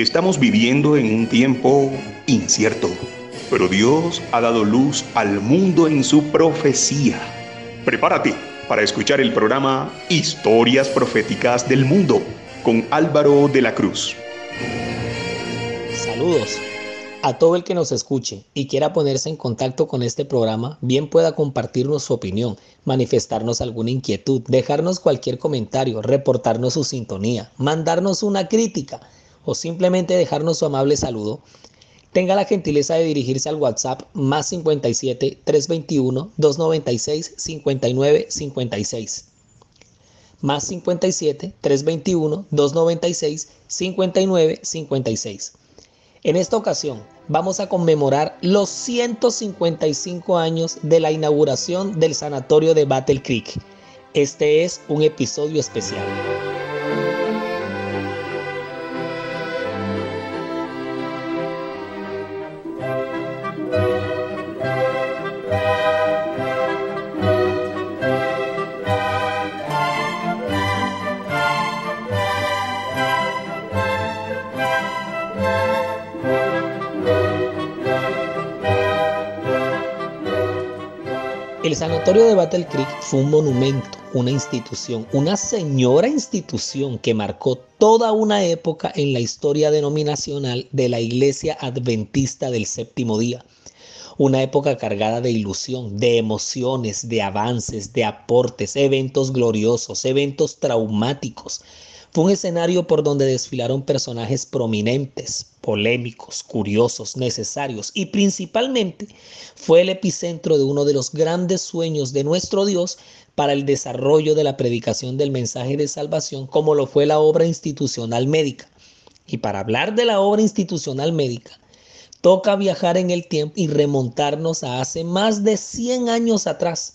Estamos viviendo en un tiempo incierto, pero Dios ha dado luz al mundo en su profecía. Prepárate para escuchar el programa Historias Proféticas del Mundo con Álvaro de la Cruz. Saludos. A todo el que nos escuche y quiera ponerse en contacto con este programa, bien pueda compartirnos su opinión, manifestarnos alguna inquietud, dejarnos cualquier comentario, reportarnos su sintonía, mandarnos una crítica o simplemente dejarnos su amable saludo, tenga la gentileza de dirigirse al WhatsApp más 57 321 296 59 56. Más 57 321 296 59 56. En esta ocasión vamos a conmemorar los 155 años de la inauguración del sanatorio de Battle Creek. Este es un episodio especial. El sanatorio de Battle Creek fue un monumento, una institución, una señora institución que marcó toda una época en la historia denominacional de la Iglesia Adventista del Séptimo Día. Una época cargada de ilusión, de emociones, de avances, de aportes, eventos gloriosos, eventos traumáticos, fue un escenario por donde desfilaron personajes prominentes, polémicos, curiosos, necesarios y principalmente fue el epicentro de uno de los grandes sueños de nuestro Dios para el desarrollo de la predicación del mensaje de salvación como lo fue la obra institucional médica. Y para hablar de la obra institucional médica, toca viajar en el tiempo y remontarnos a hace más de 100 años atrás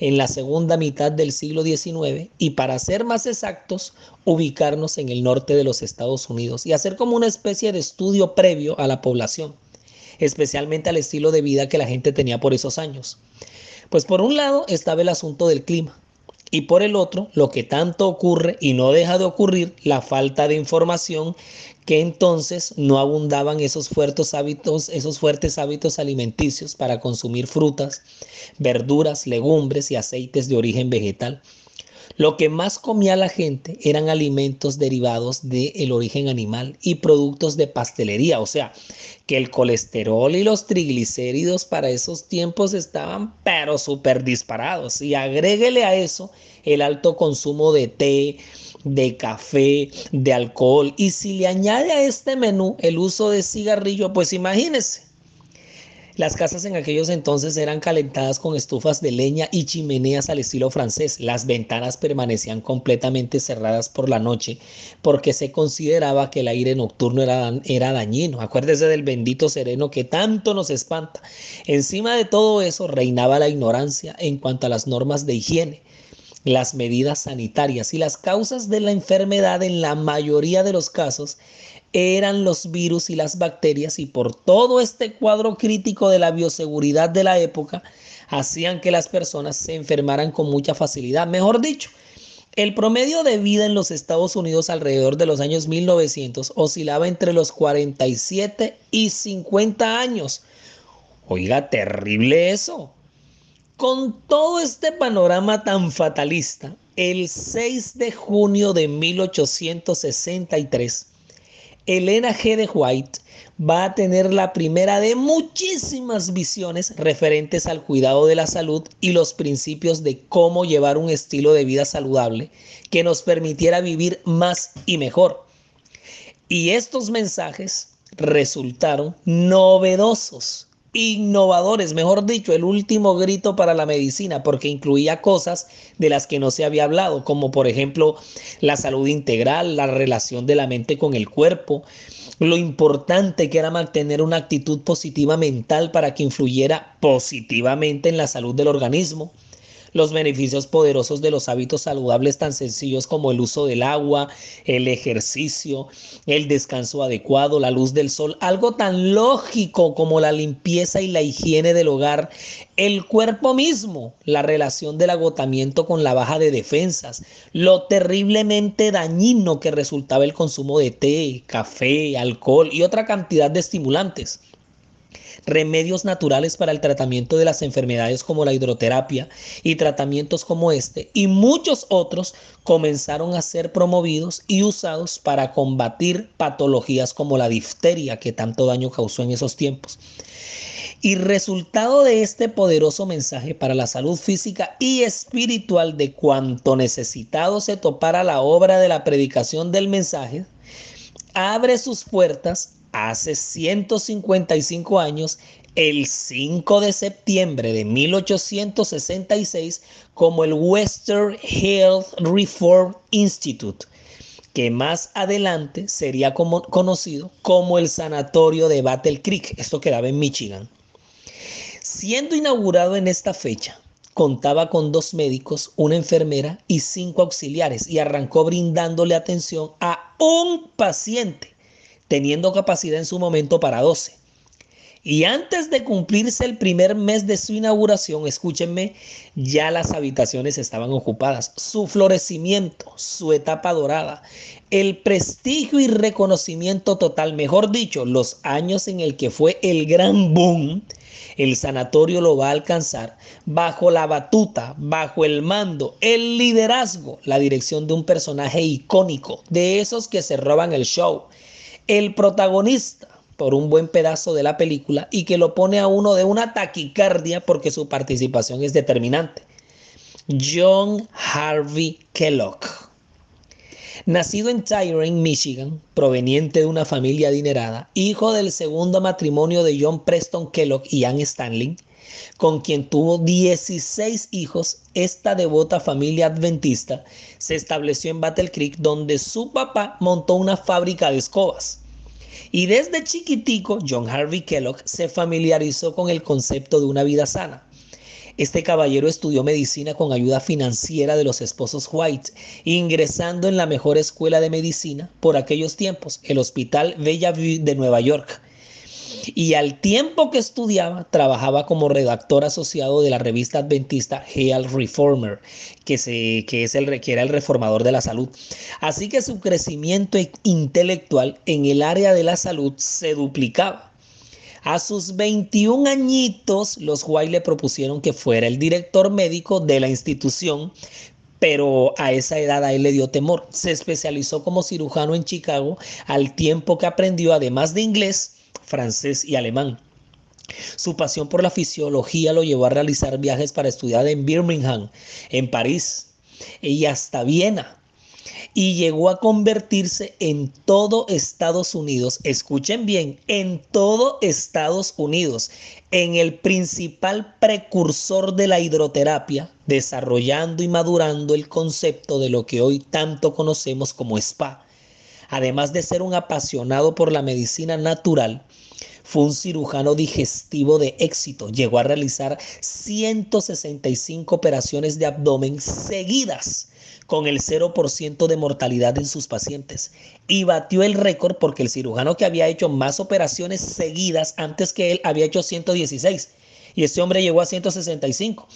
en la segunda mitad del siglo XIX y para ser más exactos, ubicarnos en el norte de los Estados Unidos y hacer como una especie de estudio previo a la población, especialmente al estilo de vida que la gente tenía por esos años. Pues por un lado estaba el asunto del clima y por el otro lo que tanto ocurre y no deja de ocurrir, la falta de información entonces no abundaban esos fuertes hábitos, esos fuertes hábitos alimenticios para consumir frutas, verduras, legumbres y aceites de origen vegetal. Lo que más comía la gente eran alimentos derivados del origen animal y productos de pastelería, o sea, que el colesterol y los triglicéridos para esos tiempos estaban pero súper disparados. Y agréguele a eso el alto consumo de té, de café, de alcohol. Y si le añade a este menú el uso de cigarrillo, pues imagínese. Las casas en aquellos entonces eran calentadas con estufas de leña y chimeneas al estilo francés. Las ventanas permanecían completamente cerradas por la noche porque se consideraba que el aire nocturno era, era dañino. Acuérdese del bendito sereno que tanto nos espanta. Encima de todo eso reinaba la ignorancia en cuanto a las normas de higiene las medidas sanitarias y las causas de la enfermedad en la mayoría de los casos eran los virus y las bacterias y por todo este cuadro crítico de la bioseguridad de la época hacían que las personas se enfermaran con mucha facilidad. Mejor dicho, el promedio de vida en los Estados Unidos alrededor de los años 1900 oscilaba entre los 47 y 50 años. Oiga, terrible eso. Con todo este panorama tan fatalista, el 6 de junio de 1863, Elena G. de White va a tener la primera de muchísimas visiones referentes al cuidado de la salud y los principios de cómo llevar un estilo de vida saludable que nos permitiera vivir más y mejor. Y estos mensajes resultaron novedosos innovadores, mejor dicho, el último grito para la medicina, porque incluía cosas de las que no se había hablado, como por ejemplo la salud integral, la relación de la mente con el cuerpo, lo importante que era mantener una actitud positiva mental para que influyera positivamente en la salud del organismo, los beneficios poderosos de los hábitos saludables tan sencillos como el uso del agua, el ejercicio, el descanso adecuado, la luz del sol, algo tan lógico como la limpieza y la higiene del hogar, el cuerpo mismo, la relación del agotamiento con la baja de defensas, lo terriblemente dañino que resultaba el consumo de té, café, alcohol y otra cantidad de estimulantes remedios naturales para el tratamiento de las enfermedades como la hidroterapia y tratamientos como este y muchos otros comenzaron a ser promovidos y usados para combatir patologías como la difteria que tanto daño causó en esos tiempos. Y resultado de este poderoso mensaje para la salud física y espiritual de cuanto necesitado se topara la obra de la predicación del mensaje, abre sus puertas hace 155 años, el 5 de septiembre de 1866, como el Western Health Reform Institute, que más adelante sería conocido como el Sanatorio de Battle Creek, esto quedaba en Michigan. Siendo inaugurado en esta fecha, contaba con dos médicos, una enfermera y cinco auxiliares y arrancó brindándole atención a un paciente teniendo capacidad en su momento para 12. Y antes de cumplirse el primer mes de su inauguración, escúchenme, ya las habitaciones estaban ocupadas. Su florecimiento, su etapa dorada, el prestigio y reconocimiento total, mejor dicho, los años en el que fue el gran boom, el sanatorio lo va a alcanzar bajo la batuta, bajo el mando, el liderazgo, la dirección de un personaje icónico, de esos que se roban el show el protagonista por un buen pedazo de la película y que lo pone a uno de una taquicardia porque su participación es determinante. John Harvey Kellogg. Nacido en Tyrone, Michigan, proveniente de una familia adinerada, hijo del segundo matrimonio de John Preston Kellogg y Anne Stanley, con quien tuvo 16 hijos, esta devota familia adventista se estableció en Battle Creek, donde su papá montó una fábrica de escobas. Y desde chiquitico, John Harvey Kellogg se familiarizó con el concepto de una vida sana. Este caballero estudió medicina con ayuda financiera de los esposos White, ingresando en la mejor escuela de medicina por aquellos tiempos, el Hospital Bellevue de Nueva York. Y al tiempo que estudiaba, trabajaba como redactor asociado de la revista adventista Health Reformer, que, se, que, es el, era el reformador de la salud. Así que su crecimiento intelectual en el área de la salud se duplicaba. A sus 21 añitos, los White le propusieron que fuera el director médico de la institución, pero a esa edad a él le dio temor. Se especializó como cirujano en Chicago al tiempo que aprendió, además de inglés, francés y alemán. Su pasión por la fisiología lo llevó a realizar viajes para estudiar en Birmingham, en París y hasta Viena. Y llegó a convertirse en todo Estados Unidos, escuchen bien, en todo Estados Unidos, en el principal precursor de la hidroterapia, desarrollando y madurando el concepto de lo que hoy tanto conocemos como spa. Además de ser un apasionado por la medicina natural, fue un cirujano digestivo de éxito. Llegó a realizar 165 operaciones de abdomen seguidas con el 0% de mortalidad en sus pacientes. Y batió el récord porque el cirujano que había hecho más operaciones seguidas antes que él había hecho 116. Y este hombre llegó a 165.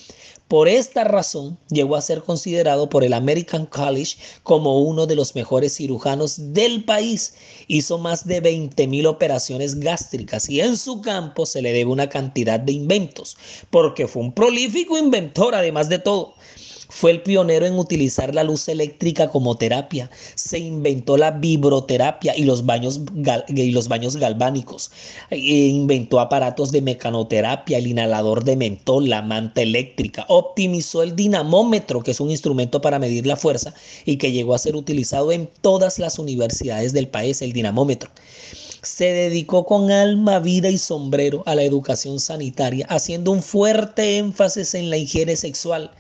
Por esta razón, llegó a ser considerado por el American College como uno de los mejores cirujanos del país. Hizo más de 20 mil operaciones gástricas y en su campo se le debe una cantidad de inventos, porque fue un prolífico inventor además de todo. Fue el pionero en utilizar la luz eléctrica como terapia. Se inventó la vibroterapia y los baños, y los baños galvánicos. E inventó aparatos de mecanoterapia, el inhalador de mentol, la manta eléctrica. Optimizó el dinamómetro, que es un instrumento para medir la fuerza y que llegó a ser utilizado en todas las universidades del país, el dinamómetro se dedicó con alma, vida y sombrero a la educación sanitaria, haciendo un fuerte énfasis en la higiene sexual,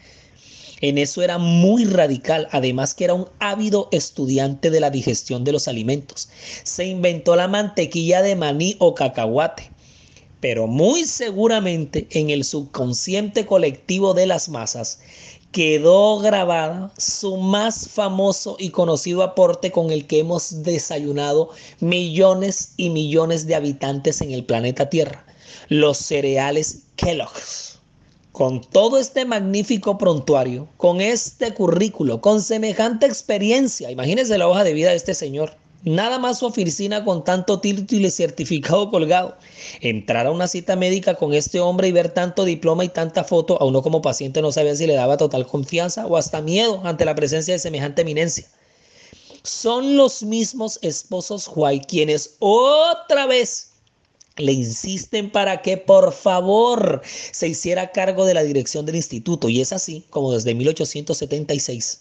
en eso era muy radical, además que era un ávido estudiante de la digestión de los alimentos. Se inventó la mantequilla de maní o cacahuate pero muy seguramente en el subconsciente colectivo de las masas quedó grabada su más famoso y conocido aporte con el que hemos desayunado millones y millones de habitantes en el planeta Tierra, los cereales Kellogg's. Con todo este magnífico prontuario, con este currículo, con semejante experiencia, imagínense la hoja de vida de este señor Nada más su oficina con tanto título y certificado colgado. Entrar a una cita médica con este hombre y ver tanto diploma y tanta foto, a uno como paciente no sabía si le daba total confianza o hasta miedo ante la presencia de semejante eminencia. Son los mismos esposos White quienes otra vez le insisten para que por favor se hiciera cargo de la dirección del instituto. Y es así como desde 1876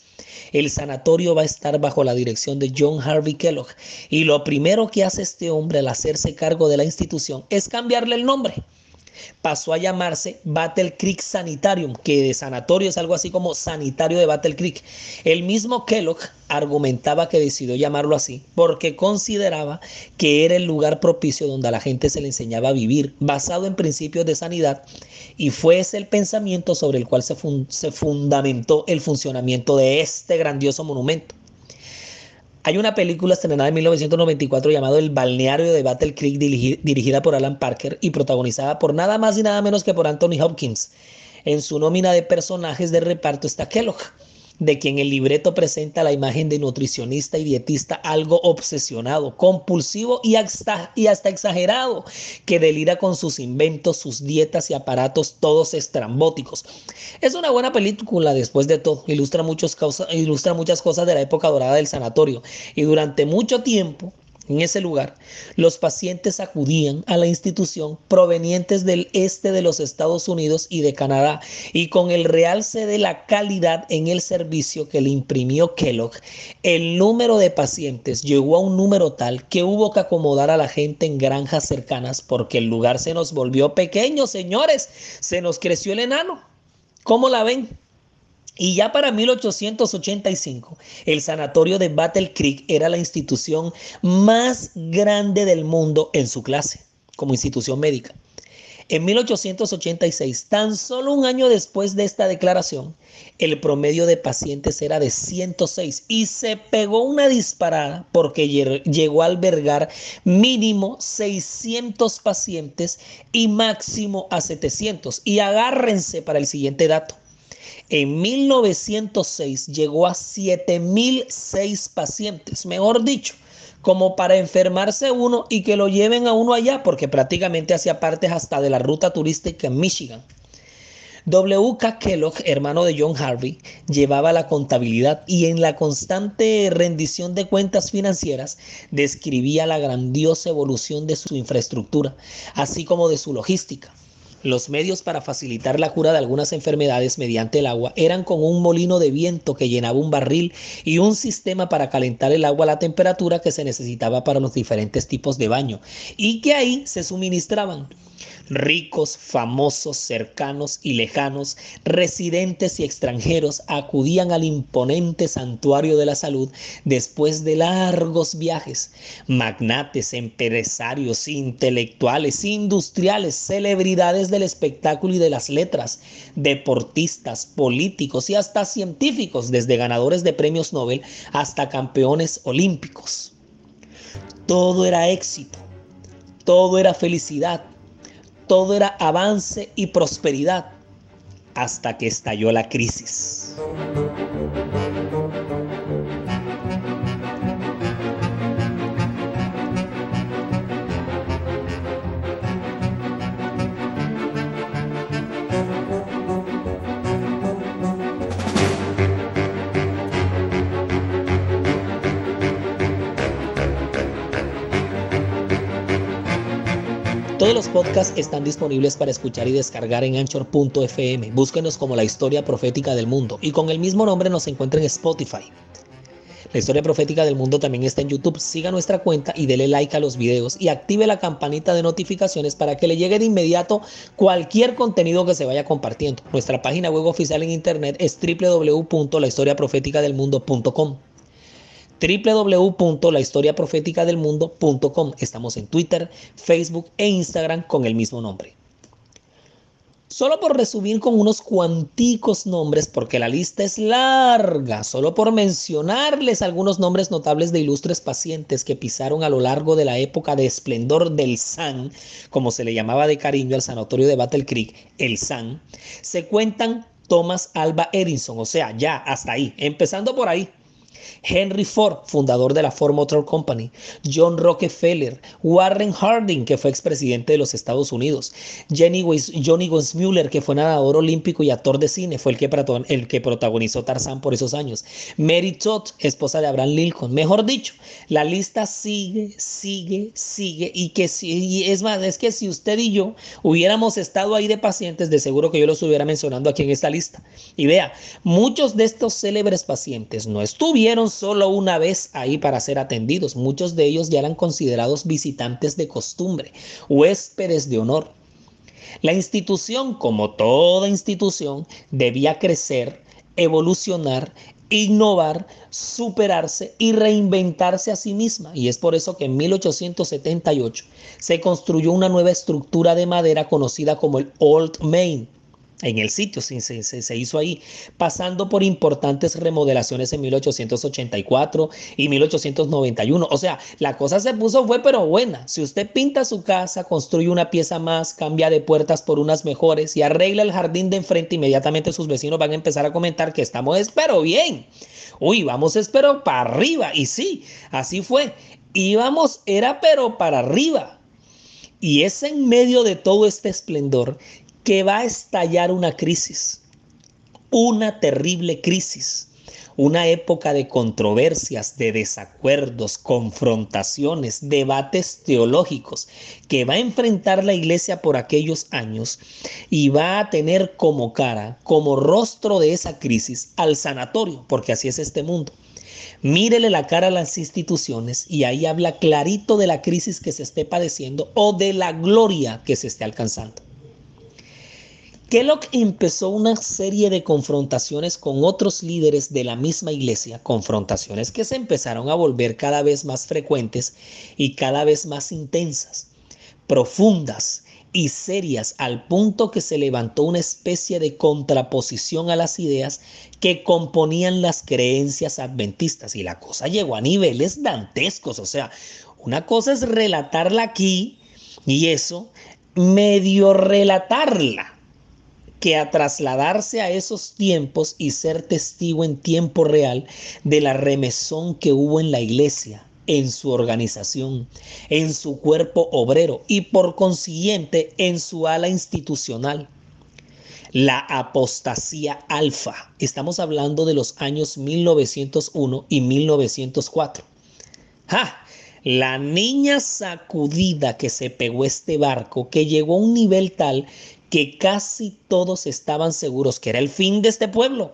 el sanatorio va a estar bajo la dirección de John Harvey Kellogg. Y lo primero que hace este hombre al hacerse cargo de la institución es cambiarle el nombre pasó a llamarse Battle Creek Sanitarium, que de sanatorio es algo así como sanitario de Battle Creek. El mismo Kellogg argumentaba que decidió llamarlo así porque consideraba que era el lugar propicio donde a la gente se le enseñaba a vivir, basado en principios de sanidad, y fue ese el pensamiento sobre el cual se, se fundamentó el funcionamiento de este grandioso monumento. Hay una película estrenada en 1994 llamada El balneario de Battle Creek dirigida por Alan Parker y protagonizada por nada más y nada menos que por Anthony Hopkins. En su nómina de personajes de reparto está Kellogg, de quien el libreto presenta la imagen de nutricionista y dietista algo obsesionado, compulsivo y hasta, y hasta exagerado, que delira con sus inventos, sus dietas y aparatos todos estrambóticos. Es una buena película después de todo, ilustra, muchos ilustra muchas cosas de la época dorada del sanatorio y durante mucho tiempo en ese lugar, los pacientes acudían a la institución provenientes del este de los Estados Unidos y de Canadá y con el realce de la calidad en el servicio que le imprimió Kellogg, el número de pacientes llegó a un número tal que hubo que acomodar a la gente en granjas cercanas porque el lugar se nos volvió pequeño, señores, se nos creció el enano. ¿Cómo la ven? Y ya para 1885, el sanatorio de Battle Creek era la institución más grande del mundo en su clase, como institución médica. En 1886, tan solo un año después de esta declaración, el promedio de pacientes era de 106 y se pegó una disparada porque llegó a albergar mínimo 600 pacientes y máximo a 700. Y agárrense para el siguiente dato. En 1906 llegó a 7006 pacientes, mejor dicho, como para enfermarse uno y que lo lleven a uno allá, porque prácticamente hacía parte hasta de la ruta turística en Michigan. W.K. Kellogg, hermano de John Harvey, llevaba la contabilidad y en la constante rendición de cuentas financieras describía la grandiosa evolución de su infraestructura, así como de su logística. Los medios para facilitar la cura de algunas enfermedades mediante el agua eran con un molino de viento que llenaba un barril y un sistema para calentar el agua a la temperatura que se necesitaba para los diferentes tipos de baño y que ahí se suministraban ricos, famosos, cercanos y lejanos, residentes y extranjeros acudían al imponente santuario de la salud después de largos viajes. Magnates, empresarios, intelectuales, industriales, celebridades del espectáculo y de las letras, deportistas, políticos y hasta científicos, desde ganadores de premios Nobel hasta campeones olímpicos. Todo era éxito, todo era felicidad, todo era avance y prosperidad hasta que estalló la crisis. Todos los podcasts están disponibles para escuchar y descargar en anchor.fm. Búsquenos como la historia profética del mundo y con el mismo nombre nos encuentra en Spotify. La historia profética del mundo también está en YouTube. Siga nuestra cuenta y dele like a los videos y active la campanita de notificaciones para que le llegue de inmediato cualquier contenido que se vaya compartiendo. Nuestra página web oficial en internet es www.lahistoriaprofeticadelmundo.com www.lahistoriaproféticadelmundo.com. Estamos en Twitter, Facebook e Instagram con el mismo nombre. Solo por resumir con unos cuanticos nombres, porque la lista es larga, solo por mencionarles algunos nombres notables de ilustres pacientes que pisaron a lo largo de la época de esplendor del SAN, como se le llamaba de cariño al sanatorio de Battle Creek, el SAN, se cuentan Thomas Alba Edison, o sea, ya hasta ahí, empezando por ahí. Henry Ford, fundador de la Ford Motor Company, John Rockefeller, Warren Harding, que fue expresidente de los Estados Unidos, Johnny Weissmuller, que fue nadador olímpico y actor de cine, fue el que, protagonizó Tarzán por esos años, Mary Todd, esposa de Abraham Lincoln. Mejor dicho, la lista sigue, sigue, sigue y que si, es más, es que si usted y yo hubiéramos estado ahí de pacientes, de seguro que yo los hubiera mencionando aquí en esta lista. Y vea, muchos de estos célebres pacientes no estuvieron solo una vez ahí para ser atendidos. Muchos de ellos ya eran considerados visitantes de costumbre, huéspedes de honor. La institución, como toda institución, debía crecer, evolucionar, innovar, superarse y reinventarse a sí misma. Y es por eso que en 1878 se construyó una nueva estructura de madera conocida como el Old Main en el sitio, se, se, hizo ahí, pasando por importantes remodelaciones en 1884 y 1891. O sea, la cosa se puso fue pero buena. Si usted pinta su casa, construye una pieza más, cambia de puertas por unas mejores y arregla el jardín de enfrente, inmediatamente sus vecinos van a empezar a comentar que estamos, espero bien. Uy, vamos, espero para arriba. Y sí, así fue. Íbamos, era pero para arriba. Y es en medio de todo este esplendor que va a estallar una crisis, una terrible crisis, una época de controversias, de desacuerdos, confrontaciones, debates teológicos que va a enfrentar la iglesia por aquellos años y va a tener como cara, como rostro de esa crisis al sanatorio, porque así es este mundo. Mírele la cara a las instituciones y ahí habla clarito de la crisis que se esté padeciendo o de la gloria que se esté alcanzando. Kellogg empezó una serie de confrontaciones con otros líderes de la misma iglesia, confrontaciones que se empezaron a volver cada vez más frecuentes y cada vez más intensas, profundas y serias al punto que se levantó una especie de contraposición a las ideas que componían las creencias adventistas. Y la cosa llegó a niveles dantescos, o sea, una cosa es relatarla aquí y eso, medio relatarla que a trasladarse a esos tiempos y ser testigo en tiempo real de la remesón que hubo en la iglesia, en su organización, en su cuerpo obrero y por consiguiente en su ala institucional. La apostasía alfa. Estamos hablando de los años 1901 y 1904. ¡Ja! La niña sacudida que se pegó este barco, que llegó a un nivel tal que casi todos estaban seguros que era el fin de este pueblo.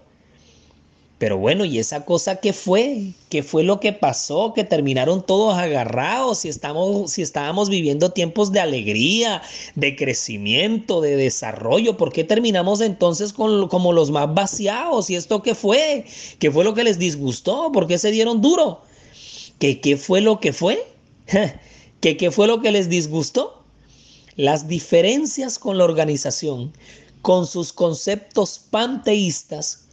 Pero bueno, ¿y esa cosa qué fue? ¿Qué fue lo que pasó? Que terminaron todos agarrados si, estamos, si estábamos viviendo tiempos de alegría, de crecimiento, de desarrollo. ¿Por qué terminamos entonces con, como los más vaciados? ¿Y esto qué fue? ¿Qué fue lo que les disgustó? ¿Por qué se dieron duro? ¿Qué, qué fue lo que fue? ¿Qué, ¿Qué fue lo que les disgustó? Las diferencias con la organización, con sus conceptos panteístas,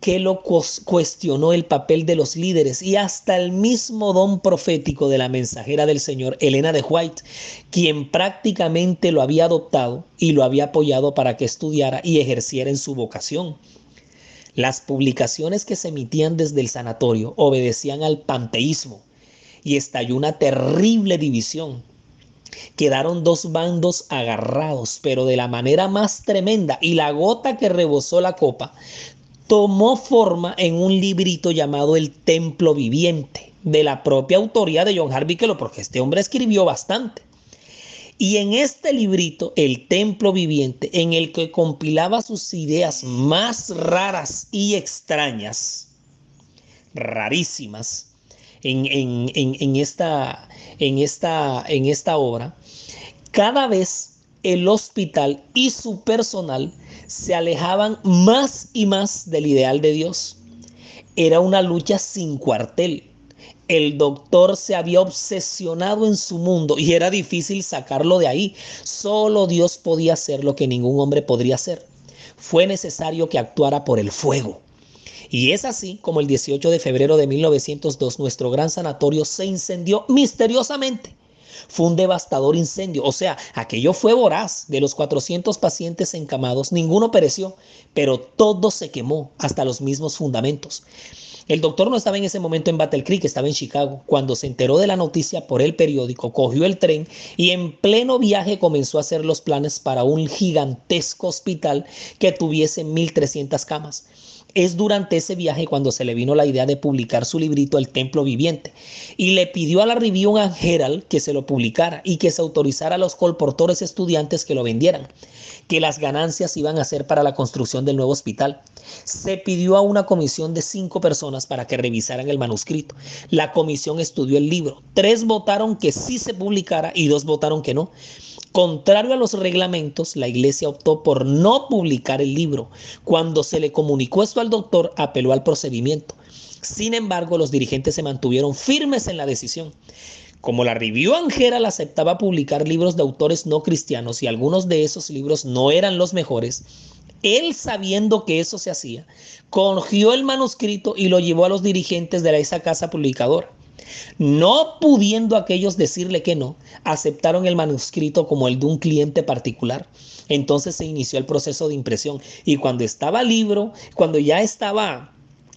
que lo cuestionó el papel de los líderes y hasta el mismo don profético de la mensajera del Señor, Elena de White, quien prácticamente lo había adoptado y lo había apoyado para que estudiara y ejerciera en su vocación. Las publicaciones que se emitían desde el sanatorio obedecían al panteísmo y estalló una terrible división Quedaron dos bandos agarrados, pero de la manera más tremenda, y la gota que rebosó la copa tomó forma en un librito llamado El Templo Viviente, de la propia autoría de John Harvey Kellogg, porque este hombre escribió bastante. Y en este librito, El Templo Viviente, en el que compilaba sus ideas más raras y extrañas, rarísimas, en, esta, esta obra, cada vez el hospital y su personal se alejaban más y más del ideal de Dios. Era una lucha sin cuartel, El doctor se había obsesionado en su mundo y era difícil sacarlo de ahí. Solo Dios podía hacer lo que ningún hombre podría hacer. Fue necesario que actuara por el fuego. Y es así como el 18 de febrero de 1902 nuestro gran sanatorio se incendió misteriosamente. Fue un devastador incendio, o sea, aquello fue voraz. De los 400 pacientes encamados, ninguno pereció, pero todo se quemó, hasta los mismos fundamentos. El doctor no estaba en ese momento en Battle Creek, estaba en Chicago. Cuando se enteró de la noticia por el periódico, cogió el tren y en pleno viaje comenzó a hacer los planes para un gigantesco hospital que tuviese 1.300 camas. Es durante ese viaje cuando se le vino la idea de publicar su librito El Templo Viviente y le pidió a la Review and Herald que se lo publicara y que se autorizara a los colportores estudiantes que lo vendieran, que las ganancias iban a ser para la construcción del nuevo hospital. Se pidió a una comisión de cinco personas para que revisaran el manuscrito. La comisión estudió el libro. Tres votaron que sí se publicara y dos votaron que no. Contrario a los reglamentos, la iglesia optó por no publicar el libro. Cuando se le comunicó esto al doctor, apeló al procedimiento. Sin embargo, los dirigentes se mantuvieron firmes en la decisión. Como la Review Angera aceptaba publicar libros de autores no cristianos y algunos de esos libros no eran los mejores, él sabiendo que eso se hacía, cogió el manuscrito y lo llevó a los dirigentes de esa casa publicadora. No pudiendo aquellos decirle que no, aceptaron el manuscrito como el de un cliente particular. Entonces se inició el proceso de impresión y cuando estaba libro, cuando ya estaba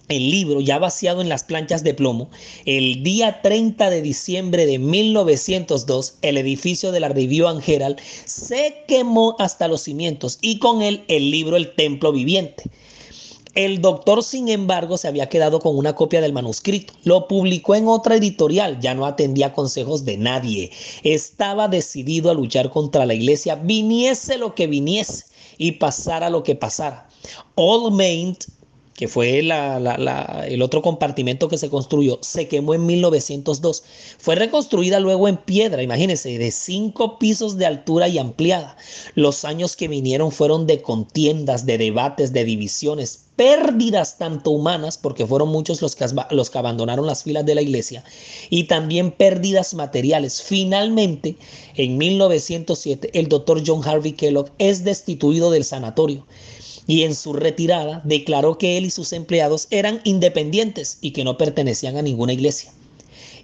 el libro ya vaciado en las planchas de plomo, el día 30 de diciembre de 1902, el edificio de la Review and se quemó hasta los cimientos y con él el libro El Templo Viviente. El doctor, sin embargo, se había quedado con una copia del manuscrito. Lo publicó en otra editorial, ya no atendía consejos de nadie. Estaba decidido a luchar contra la iglesia, viniese lo que viniese y pasara lo que pasara. Old Main que fue el otro compartimento que se construyó, se quemó en 1902. Fue reconstruida luego en piedra, imagínense, de cinco pisos de altura y ampliada. Los años que vinieron fueron de contiendas, de debates, de divisiones, pérdidas tanto humanas, porque fueron muchos los que, los que abandonaron las filas de la iglesia, y también pérdidas materiales. Finalmente, en 1907, el doctor John Harvey Kellogg es destituido del sanatorio y en su retirada declaró que él y sus empleados eran independientes y que no pertenecían a ninguna iglesia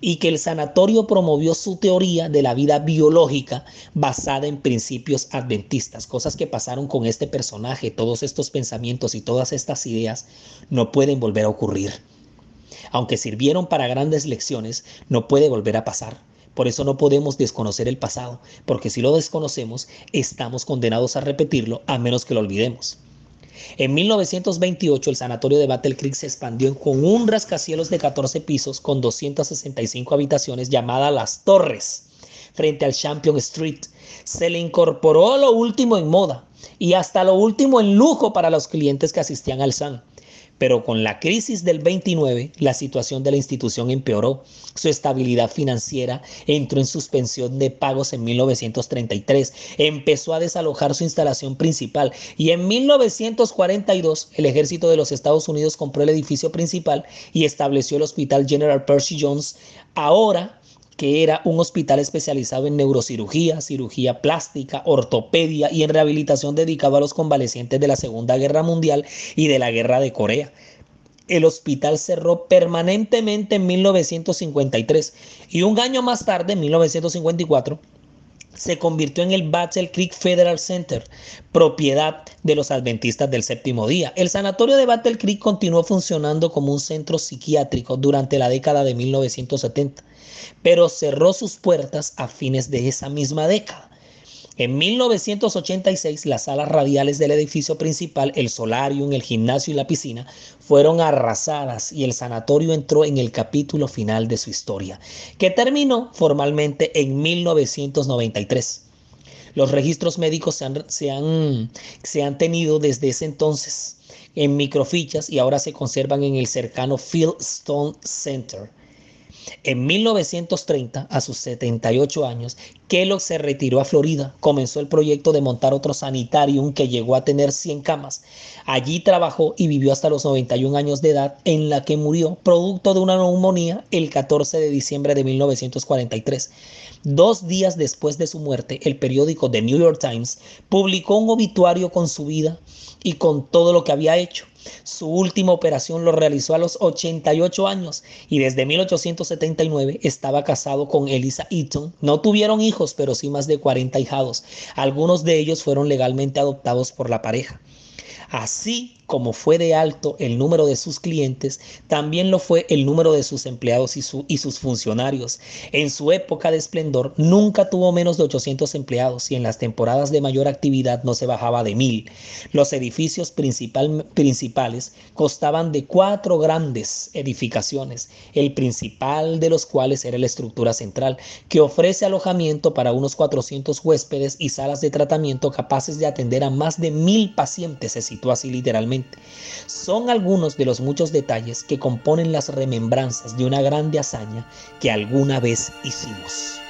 y que el sanatorio promovió su teoría de la vida biológica basada en principios adventistas, cosas que pasaron con este personaje, todos estos pensamientos y todas estas ideas no pueden volver a ocurrir. Aunque sirvieron para grandes lecciones, no puede volver a pasar. Por eso no podemos desconocer el pasado, porque si lo desconocemos, estamos condenados a repetirlo a menos que lo olvidemos. En 1928 el sanatorio de Battle Creek se expandió con un rascacielos de 14 pisos con 265 habitaciones llamada Las Torres frente al Champion Street. Se le incorporó lo último en moda y hasta lo último en lujo para los clientes que asistían al SAN. Pero con la crisis del 29, la situación de la institución empeoró. Su estabilidad financiera entró en suspensión de pagos en 1933. Empezó a desalojar su instalación principal y en 1942 el ejército de los Estados Unidos compró el edificio principal y estableció el Hospital General Percy Jones. Ahora que era un hospital especializado en neurocirugía, cirugía plástica, ortopedia y en rehabilitación dedicado a los convalecientes de la Segunda Guerra Mundial y de la Guerra de Corea. El hospital cerró permanentemente en 1953 y un año más tarde, en 1954, se convirtió en el Battle Creek Federal Center, propiedad de los adventistas del séptimo día. El sanatorio de Battle Creek continuó funcionando como un centro psiquiátrico durante la década de 1970 pero cerró sus puertas a fines de esa misma década. En 1986, las salas radiales del edificio principal, el solarium, el gimnasio y la piscina, fueron arrasadas y el sanatorio entró en el capítulo final de su historia, que terminó formalmente en 1993. Los registros médicos se han, se han, tenido desde ese entonces en microfichas y ahora se conservan en el cercano Fieldstone Center. En 1930, a sus 78 años, Kellogg se retiró a Florida, comenzó el proyecto de montar otro sanitarium que llegó a tener 100 camas. Allí trabajó y vivió hasta los 91 años de edad, en la que murió producto de una neumonía el 14 de diciembre de 1943. Dos días después de su muerte, el periódico The New York Times publicó un obituario con su vida y con todo lo que había hecho. Su última operación lo realizó a los 88 años y desde 1879 estaba casado con Elisa Eaton. No tuvieron hijos, pero sí más de 40 hijados. Algunos de ellos fueron legalmente adoptados por la pareja. Así como fue de alto el número de sus clientes, también lo fue el número de sus empleados y, sus funcionarios. En su época de esplendor nunca tuvo menos de 800 empleados y en las temporadas de mayor actividad no se bajaba de mil. Los edificios principal, principales costaban de cuatro grandes edificaciones, el principal de los cuales era la estructura central, que ofrece alojamiento para unos 400 huéspedes y salas de tratamiento capaces de atender a más de mil pacientes, se sitúa así literalmente son algunos de los muchos detalles que componen las remembranzas de una grande hazaña que alguna vez hicimos.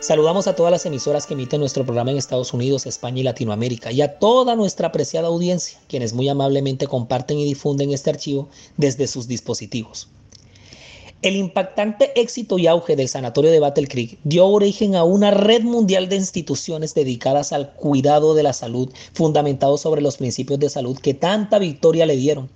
Saludamos a todas las emisoras que emiten nuestro programa en Estados Unidos, España y Latinoamérica y a toda nuestra apreciada audiencia, quienes muy amablemente comparten y difunden este archivo desde sus dispositivos. El impactante éxito y auge del sanatorio de Battle Creek dio origen a una red mundial de instituciones dedicadas al cuidado de la salud, fundamentados sobre los principios de salud que tanta victoria le dieron.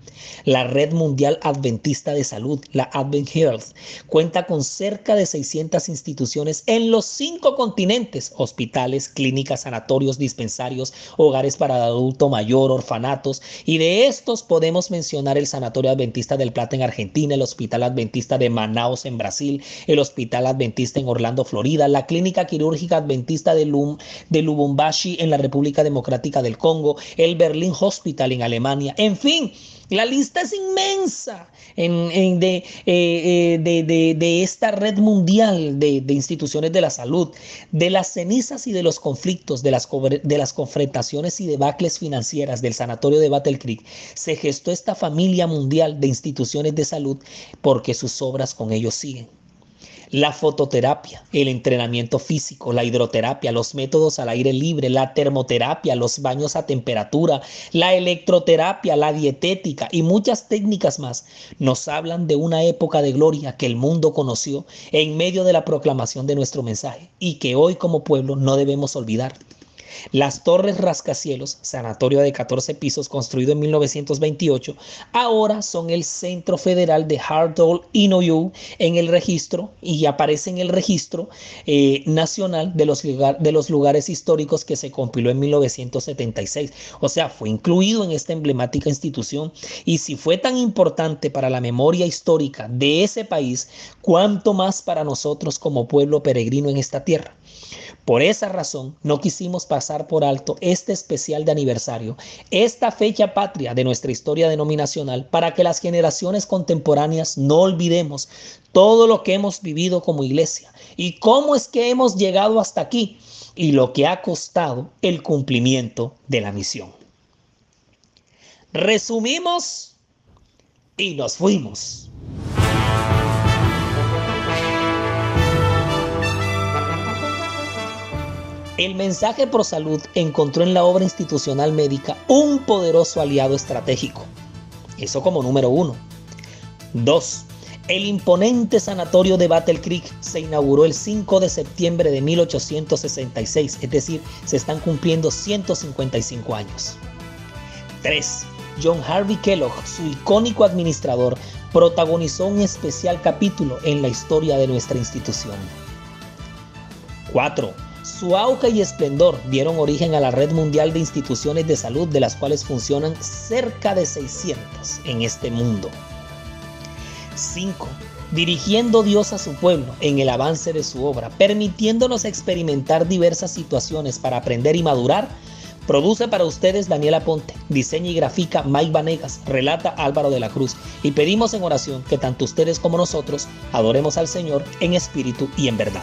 La Red Mundial Adventista de Salud, la Advent Health, cuenta con cerca de 600 instituciones en los cinco continentes, hospitales, clínicas, sanatorios, dispensarios, hogares para adulto mayor, orfanatos, y de estos podemos mencionar el Sanatorio Adventista del Plata en Argentina, el Hospital Adventista de Manaus en Brasil, el Hospital Adventista en Orlando, Florida, la Clínica Quirúrgica Adventista de, Lubumbashi en la República Democrática del Congo, el Berlin Hospital en Alemania, en fin. La lista es inmensa en, eh, eh, de, de, esta red mundial de, instituciones de la salud, de las cenizas y de los conflictos, de las, de las confrontaciones y debacles financieras del sanatorio de Battle Creek. Se gestó esta familia mundial de instituciones de salud porque sus obras con ellos siguen la fototerapia, el entrenamiento físico, la hidroterapia, los métodos al aire libre, la termoterapia, los baños a temperatura, la electroterapia, la dietética y muchas técnicas más nos hablan de una época de gloria que el mundo conoció en medio de la proclamación de nuestro mensaje y que hoy como pueblo no debemos olvidar. Las Torres Rascacielos, sanatorio de 14 pisos construido en 1928, ahora son el Centro Federal de Hartwell Inouye en el registro y aparece en el registro eh, nacional de los, de los lugares históricos que se compiló en 1976. O sea, fue incluido en esta emblemática institución y si fue tan importante para la memoria histórica de ese país, cuánto más para nosotros como pueblo peregrino en esta tierra. Por esa razón, no quisimos pasar por alto este especial de aniversario, esta fecha patria de nuestra historia denominacional, para que las generaciones contemporáneas no olvidemos todo lo que hemos vivido como iglesia y cómo es que hemos llegado hasta aquí y lo que ha costado el cumplimiento de la misión. Resumimos y nos fuimos. El mensaje pro salud encontró en la obra institucional médica un poderoso aliado estratégico. Eso como número uno. Dos, el imponente sanatorio de Battle Creek se inauguró el 5 de septiembre de 1866, es decir, se están cumpliendo 155 años. 3. John Harvey Kellogg, su icónico administrador, protagonizó un especial capítulo en la historia de nuestra institución. 4. Su auge y esplendor dieron origen a la red mundial de instituciones de salud, de las cuales funcionan cerca de 600 en este mundo. 5. Dirigiendo Dios a su pueblo en el avance de su obra, permitiéndonos experimentar diversas situaciones para aprender y madurar. Produce para ustedes Daniela Ponte, diseña y grafica Mike Vanegas, relata Álvaro de la Cruz y pedimos en oración que tanto ustedes como nosotros adoremos al Señor en espíritu y en verdad.